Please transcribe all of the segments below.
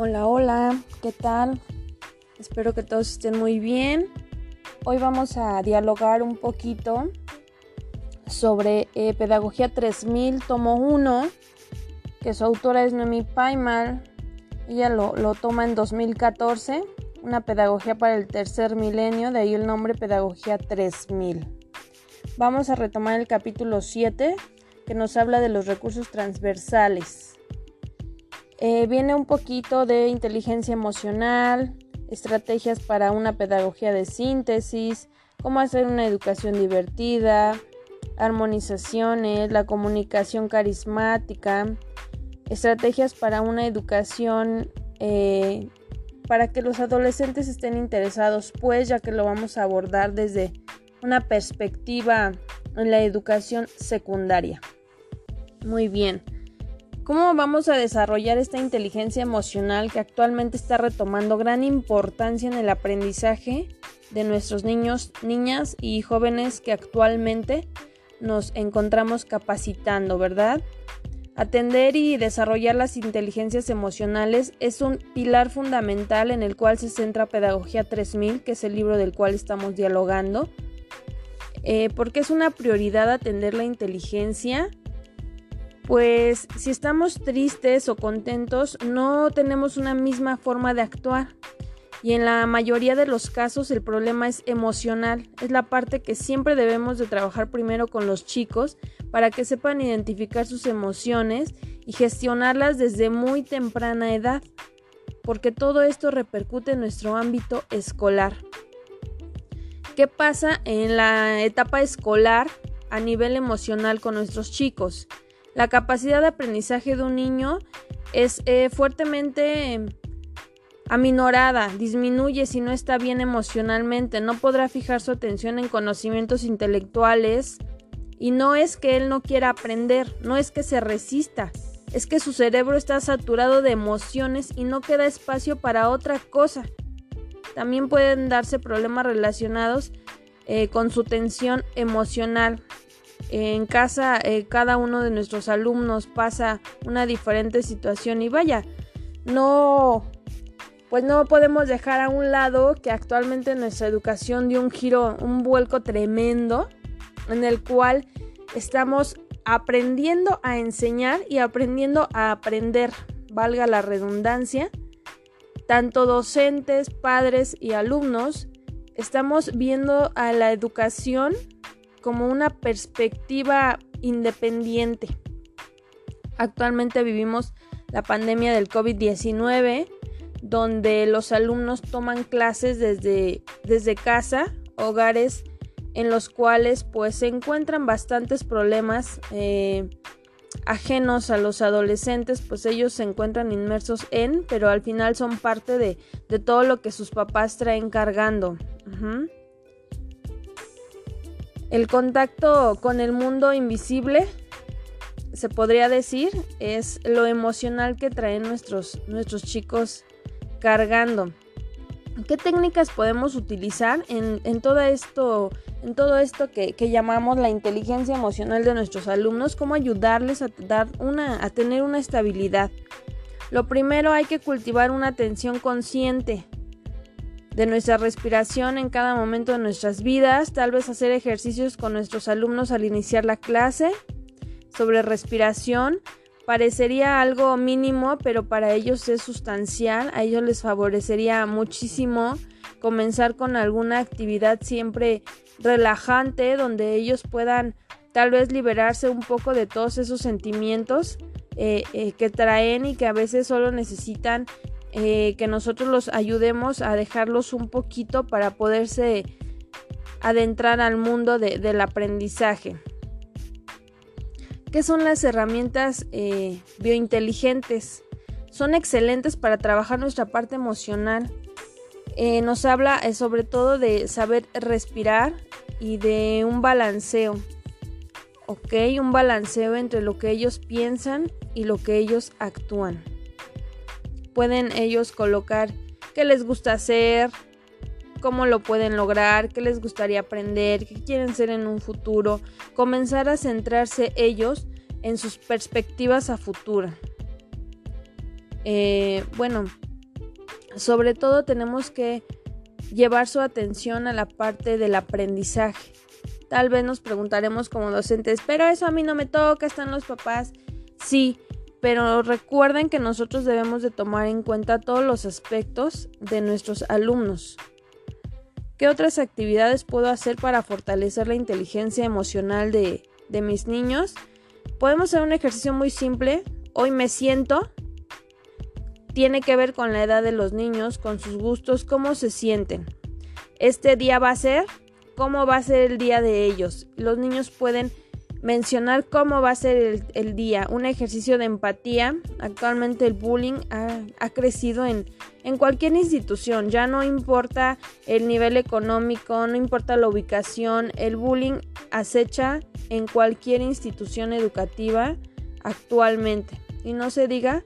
Hola, hola, ¿qué tal? Espero que todos estén muy bien. Hoy vamos a dialogar un poquito sobre eh, Pedagogía 3000, tomo 1, que su autora es Noemi Paimal. Ella lo, lo toma en 2014, una pedagogía para el tercer milenio, de ahí el nombre Pedagogía 3000. Vamos a retomar el capítulo 7, que nos habla de los recursos transversales. Eh, viene un poquito de inteligencia emocional, estrategias para una pedagogía de síntesis, cómo hacer una educación divertida, armonizaciones, la comunicación carismática, estrategias para una educación eh, para que los adolescentes estén interesados, pues ya que lo vamos a abordar desde una perspectiva en la educación secundaria. Muy bien. ¿Cómo vamos a desarrollar esta inteligencia emocional que actualmente está retomando gran importancia en el aprendizaje de nuestros niños, niñas y jóvenes que actualmente nos encontramos capacitando, ¿verdad? Atender y desarrollar las inteligencias emocionales es un pilar fundamental en el cual se centra Pedagogía 3000, que es el libro del cual estamos dialogando, eh, porque es una prioridad atender la inteligencia pues si estamos tristes o contentos no tenemos una misma forma de actuar. Y en la mayoría de los casos el problema es emocional. Es la parte que siempre debemos de trabajar primero con los chicos para que sepan identificar sus emociones y gestionarlas desde muy temprana edad. Porque todo esto repercute en nuestro ámbito escolar. ¿Qué pasa en la etapa escolar a nivel emocional con nuestros chicos? La capacidad de aprendizaje de un niño es eh, fuertemente em, aminorada, disminuye si no está bien emocionalmente, no podrá fijar su atención en conocimientos intelectuales y no es que él no quiera aprender, no es que se resista, es que su cerebro está saturado de emociones y no queda espacio para otra cosa. También pueden darse problemas relacionados eh, con su tensión emocional, en casa eh, cada uno de nuestros alumnos pasa una diferente situación y vaya, no, pues no podemos dejar a un lado que actualmente nuestra educación dio un giro, un vuelco tremendo en el cual estamos aprendiendo a enseñar y aprendiendo a aprender, valga la redundancia, tanto docentes, padres y alumnos, estamos viendo a la educación como una perspectiva independiente. Actualmente vivimos la pandemia del COVID-19, donde los alumnos toman clases desde, desde casa, hogares en los cuales pues se encuentran bastantes problemas eh, ajenos a los adolescentes, pues ellos se encuentran inmersos en, pero al final son parte de, de todo lo que sus papás traen cargando. El contacto con el mundo invisible, se podría decir, es lo emocional que traen nuestros, nuestros chicos cargando. ¿Qué técnicas podemos utilizar en, todo esto, en todo esto que, llamamos la inteligencia emocional de nuestros alumnos? ¿Cómo ayudarles a, dar una, a tener una estabilidad? Lo primero hay que cultivar una atención consciente de nuestra respiración en cada momento de nuestras vidas, tal vez hacer ejercicios con nuestros alumnos al iniciar la clase sobre respiración. Parecería algo mínimo, pero para ellos es sustancial, a ellos les favorecería muchísimo comenzar con alguna actividad siempre relajante donde ellos puedan tal vez liberarse un poco de todos esos sentimientos eh, eh, que traen y que a veces solo necesitan eh, que nosotros los ayudemos a dejarlos un poquito para poderse adentrar al mundo del aprendizaje. ¿Qué son las herramientas eh, biointeligentes? Son excelentes para trabajar nuestra parte emocional. Eh, nos habla sobre todo de saber respirar y de un balanceo. ¿Ok? Un balanceo entre lo que ellos piensan y lo que ellos actúan pueden ellos colocar qué les gusta hacer, cómo lo pueden lograr, qué les gustaría aprender, qué quieren ser en un futuro, comenzar a centrarse ellos en sus perspectivas a futuro. Eh, bueno, Sobre todo tenemos que llevar su atención a la parte del aprendizaje. Tal vez nos preguntaremos como docentes, pero eso a mí no me toca, están los papás. Sí, pero recuerden que nosotros debemos de tomar en cuenta todos los aspectos de nuestros alumnos. ¿Qué otras actividades puedo hacer para fortalecer la inteligencia emocional de, de mis niños? Podemos hacer un ejercicio muy simple. Hoy me siento. Tiene que ver con la edad de los niños, con sus gustos, cómo se sienten. Este día va a ser, cómo va a ser el día de ellos. Los niños pueden mencionar cómo va a ser el, día, un ejercicio de empatía. Actualmente el bullying ha, crecido en, en, cualquier institución, ya no importa el nivel económico, no importa la ubicación, el bullying acecha en cualquier institución educativa actualmente. Y no se diga,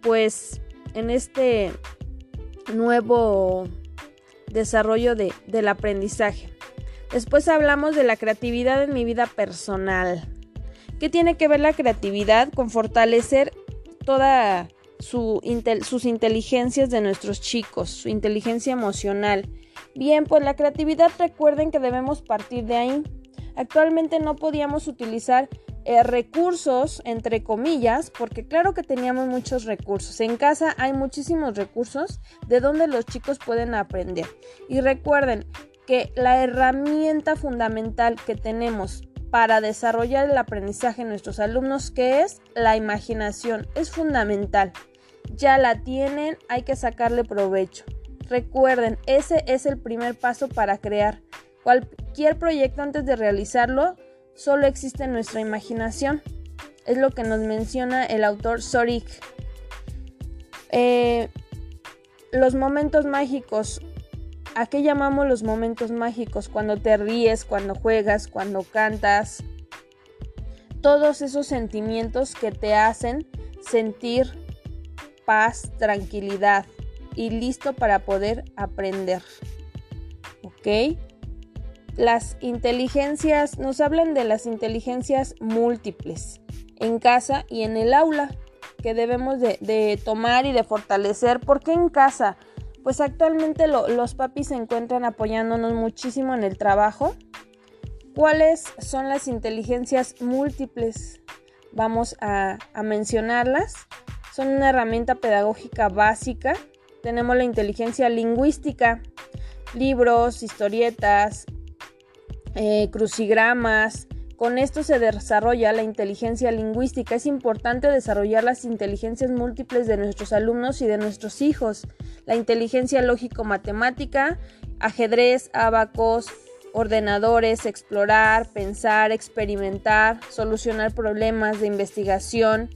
pues en este nuevo desarrollo de, del aprendizaje. Después hablamos de la creatividad en mi vida personal. ¿Qué tiene que ver la creatividad con fortalecer toda su sus inteligencias de nuestros chicos, su inteligencia emocional? Bien, pues la creatividad recuerden que debemos partir de ahí. Actualmente no podíamos utilizar eh, recursos, entre comillas, porque claro que teníamos muchos recursos. En casa hay muchísimos recursos de donde los chicos pueden aprender. Y recuerden, que la herramienta fundamental que tenemos para desarrollar el aprendizaje en nuestros alumnos, que es la imaginación, es fundamental. Ya la tienen, hay que sacarle provecho. Recuerden, ese es el primer paso para crear. Cualquier proyecto antes de realizarlo, solo existe nuestra imaginación. Es lo que nos menciona el autor Sorik. Eh, los momentos mágicos ¿A qué llamamos los momentos mágicos? Cuando te ríes, cuando juegas, cuando cantas. Todos esos sentimientos que te hacen sentir paz, tranquilidad y listo para poder aprender. ¿Ok? Las inteligencias, nos hablan de las inteligencias múltiples en casa y en el aula que debemos de, de tomar y de fortalecer. ¿Por qué en casa? Pues actualmente los papis se encuentran apoyándonos muchísimo en el trabajo. ¿Cuáles son las inteligencias múltiples? Vamos a, mencionarlas. Son una herramienta pedagógica básica. Tenemos la inteligencia lingüística, libros, historietas, eh, crucigramas, con esto se desarrolla la inteligencia lingüística. Es importante desarrollar las inteligencias múltiples de nuestros alumnos y de nuestros hijos. La inteligencia lógico-matemática, ajedrez, abacos, ordenadores, explorar, pensar, experimentar, solucionar problemas de investigación,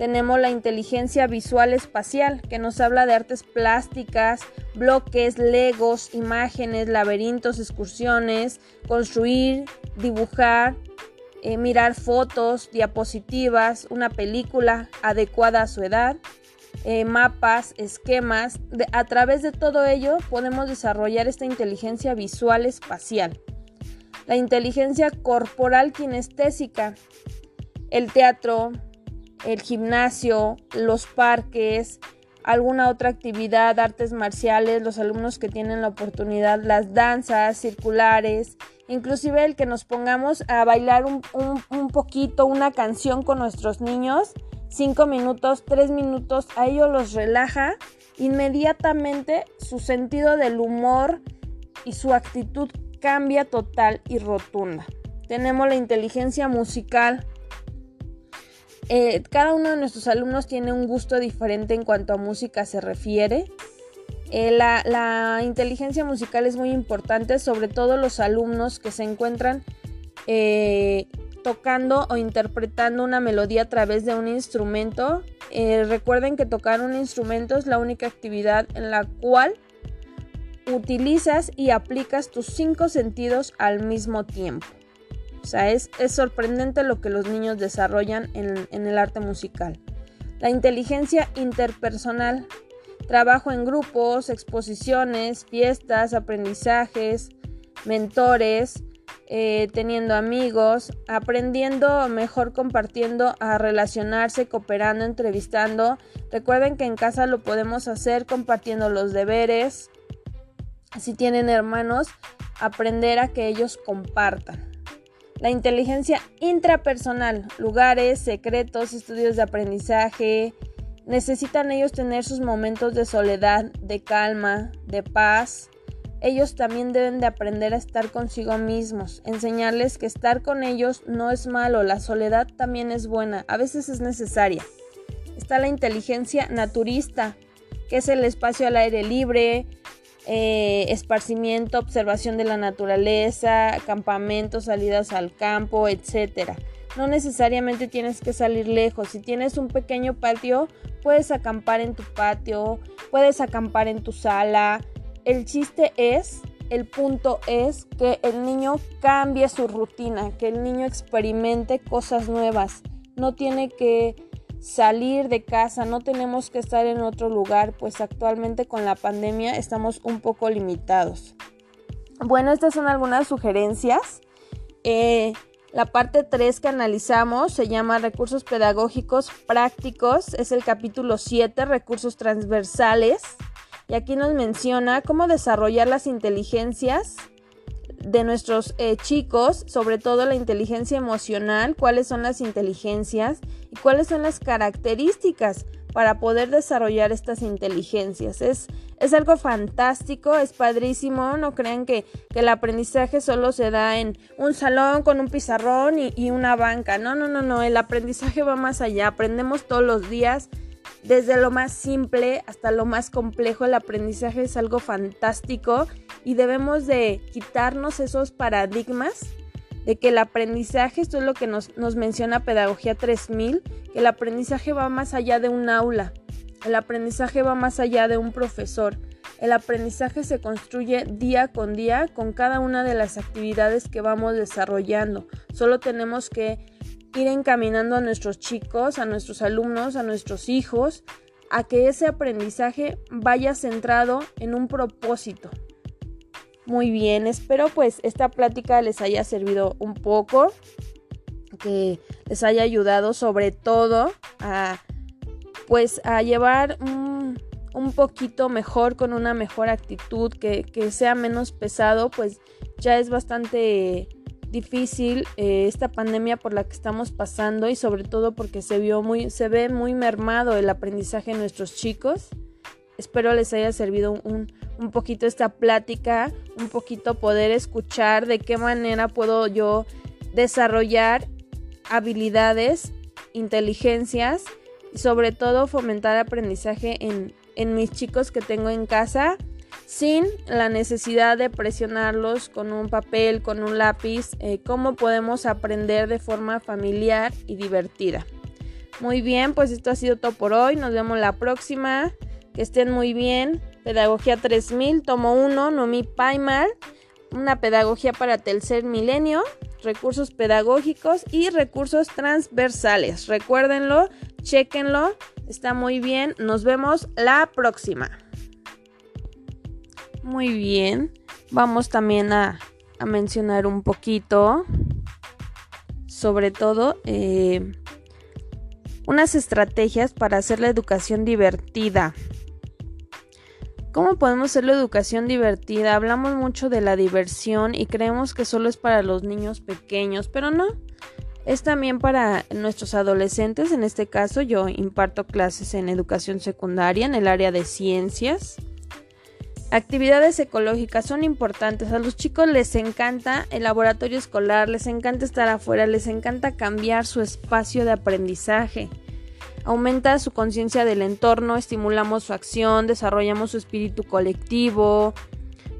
tenemos la inteligencia visual espacial, que nos habla de artes plásticas, bloques, legos, imágenes, laberintos, excursiones, construir, dibujar, eh, mirar fotos, diapositivas, una película adecuada a su edad, eh, mapas, esquemas. a través de todo ello podemos desarrollar esta inteligencia visual espacial. La inteligencia corporal kinestésica, el teatro, el gimnasio, los parques, alguna otra actividad, artes marciales, los alumnos que tienen la oportunidad, las danzas circulares, inclusive el que nos pongamos a bailar un, poquito una canción con nuestros niños, cinco minutos, tres minutos, a ellos los relaja, inmediatamente su sentido del humor y su actitud cambia total y rotunda. Tenemos la inteligencia musical, eh, cada uno de nuestros alumnos tiene un gusto diferente en cuanto a música se refiere. Eh, la, inteligencia musical es muy importante, sobre todo los alumnos que se encuentran eh, tocando o interpretando una melodía a través de un instrumento. recuerden que tocar un instrumento es la única actividad en la cual utilizas y aplicas tus cinco sentidos al mismo tiempo. O sea, es, sorprendente lo que los niños desarrollan en, en el arte musical. La inteligencia interpersonal, trabajo en grupos, exposiciones, fiestas, aprendizajes, mentores, eh, teniendo amigos, aprendiendo mejor compartiendo, a relacionarse, cooperando, entrevistando. Recuerden que en casa lo podemos hacer compartiendo los deberes. Si tienen hermanos, aprender a que ellos compartan. La inteligencia intrapersonal, lugares, secretos, estudios de aprendizaje. Necesitan ellos tener sus momentos de soledad, de calma, de paz. Ellos también deben de aprender a estar consigo mismos, enseñarles que estar con ellos no es malo, la soledad también es buena, a veces es necesaria. Está la inteligencia naturista, que es el espacio al aire libre, eh, esparcimiento, observación de la naturaleza, campamentos, salidas al campo, etc. No necesariamente tienes que salir lejos. Si tienes un pequeño patio, puedes acampar en tu patio, puedes acampar en tu sala. El chiste es, el punto es que el niño cambie su rutina, que el niño experimente cosas nuevas. No tiene que salir de casa, no tenemos que estar en otro lugar, pues actualmente con la pandemia estamos un poco limitados. Bueno, estas son algunas sugerencias. Eh, la parte 3 que analizamos se llama recursos pedagógicos prácticos, es el capítulo 7, recursos transversales, y aquí nos menciona cómo desarrollar las inteligencias de nuestros eh, chicos, sobre todo la inteligencia emocional, cuáles son las inteligencias y cuáles son las características para poder desarrollar estas inteligencias. Es, es algo fantástico, es padrísimo, no crean que, el aprendizaje solo se da en un salón con un pizarrón y, y una banca, no, no, no, no, el aprendizaje va más allá, aprendemos todos los días desde lo más simple hasta lo más complejo, el aprendizaje es algo fantástico y debemos de quitarnos esos paradigmas de que el aprendizaje, esto es lo que nos, nos menciona Pedagogía 3000, que el aprendizaje va más allá de un aula, el aprendizaje va más allá de un profesor, el aprendizaje se construye día con día con cada una de las actividades que vamos desarrollando. Solo tenemos que ir encaminando a nuestros chicos, a nuestros alumnos, a nuestros hijos, a que ese aprendizaje vaya centrado en un propósito. Muy bien, espero pues esta plática les haya servido un poco, que les haya ayudado sobre todo a pues a llevar un, un poquito mejor con una mejor actitud, que, que sea menos pesado, pues ya es bastante difícil eh, esta pandemia por la que estamos pasando y sobre todo porque se vio muy se ve muy mermado el aprendizaje de nuestros chicos espero les haya servido un, un poquito esta plática un poquito poder escuchar de qué manera puedo yo desarrollar habilidades inteligencias y sobre todo fomentar aprendizaje en, en mis chicos que tengo en casa sin la necesidad de presionarlos con un papel, con un lápiz, eh, cómo podemos aprender de forma familiar y divertida. Muy bien, pues esto ha sido todo por hoy. Nos vemos la próxima. Que estén muy bien. Pedagogía 3000, tomo 1, Nomi Paimar. Una pedagogía para tercer milenio. Recursos pedagógicos y recursos transversales. Recuérdenlo, chequenlo. Está muy bien. Nos vemos la próxima. Muy bien, vamos también a, mencionar un poquito, sobre todo, eh, unas estrategias para hacer la educación divertida. ¿Cómo podemos hacer la educación divertida? Hablamos mucho de la diversión y creemos que solo es para los niños pequeños, pero no. Es también para nuestros adolescentes, en este caso yo imparto clases en educación secundaria en el área de ciencias. Actividades ecológicas son importantes. A los chicos les encanta el laboratorio escolar, les encanta estar afuera, les encanta cambiar su espacio de aprendizaje. Aumenta su conciencia del entorno, estimulamos su acción, desarrollamos su espíritu colectivo,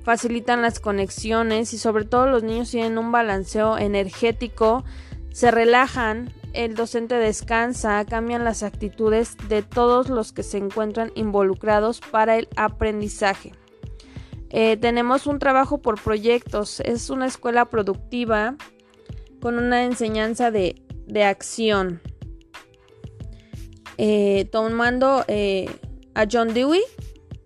facilitan las conexiones y sobre todo los niños tienen un balanceo energético, se relajan, el docente descansa, cambian las actitudes de todos los que se encuentran involucrados para el aprendizaje. Eh, tenemos un trabajo por proyectos, es una escuela productiva con una enseñanza de, acción. Eh, tomando eh, a John Dewey,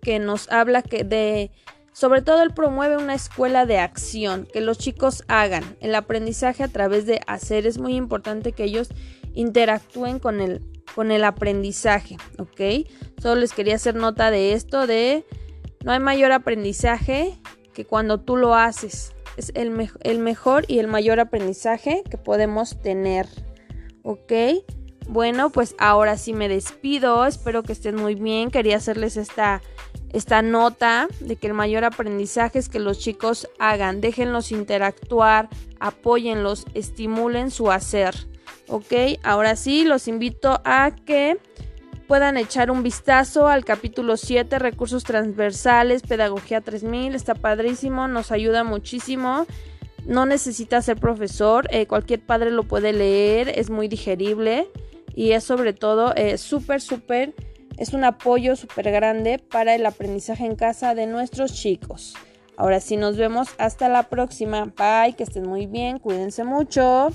que nos habla que de Sobre todo él promueve una escuela de acción, que los chicos hagan. El aprendizaje a través de hacer es muy importante que ellos interactúen con el, con el aprendizaje, ¿ok? Solo les quería hacer nota de esto, de no hay mayor aprendizaje que cuando tú lo haces. Es el, el mejor y el mayor aprendizaje que podemos tener, ¿ok? Bueno, pues ahora sí me despido. Espero que estén muy bien. Quería hacerles esta, esta nota de que el mayor aprendizaje es que los chicos hagan, déjenlos interactuar, apóyenlos, estimulen su hacer. Ok, ahora sí, los invito a que puedan echar un vistazo al capítulo 7, recursos transversales, pedagogía 3000. Está padrísimo, nos ayuda muchísimo. No necesita ser profesor, eh, cualquier padre lo puede leer, es muy digerible y es sobre todo eh, súper, súper, es un apoyo súper grande para el aprendizaje en casa de nuestros chicos. Ahora sí nos vemos hasta la próxima. Bye, que estén muy bien, cuídense mucho.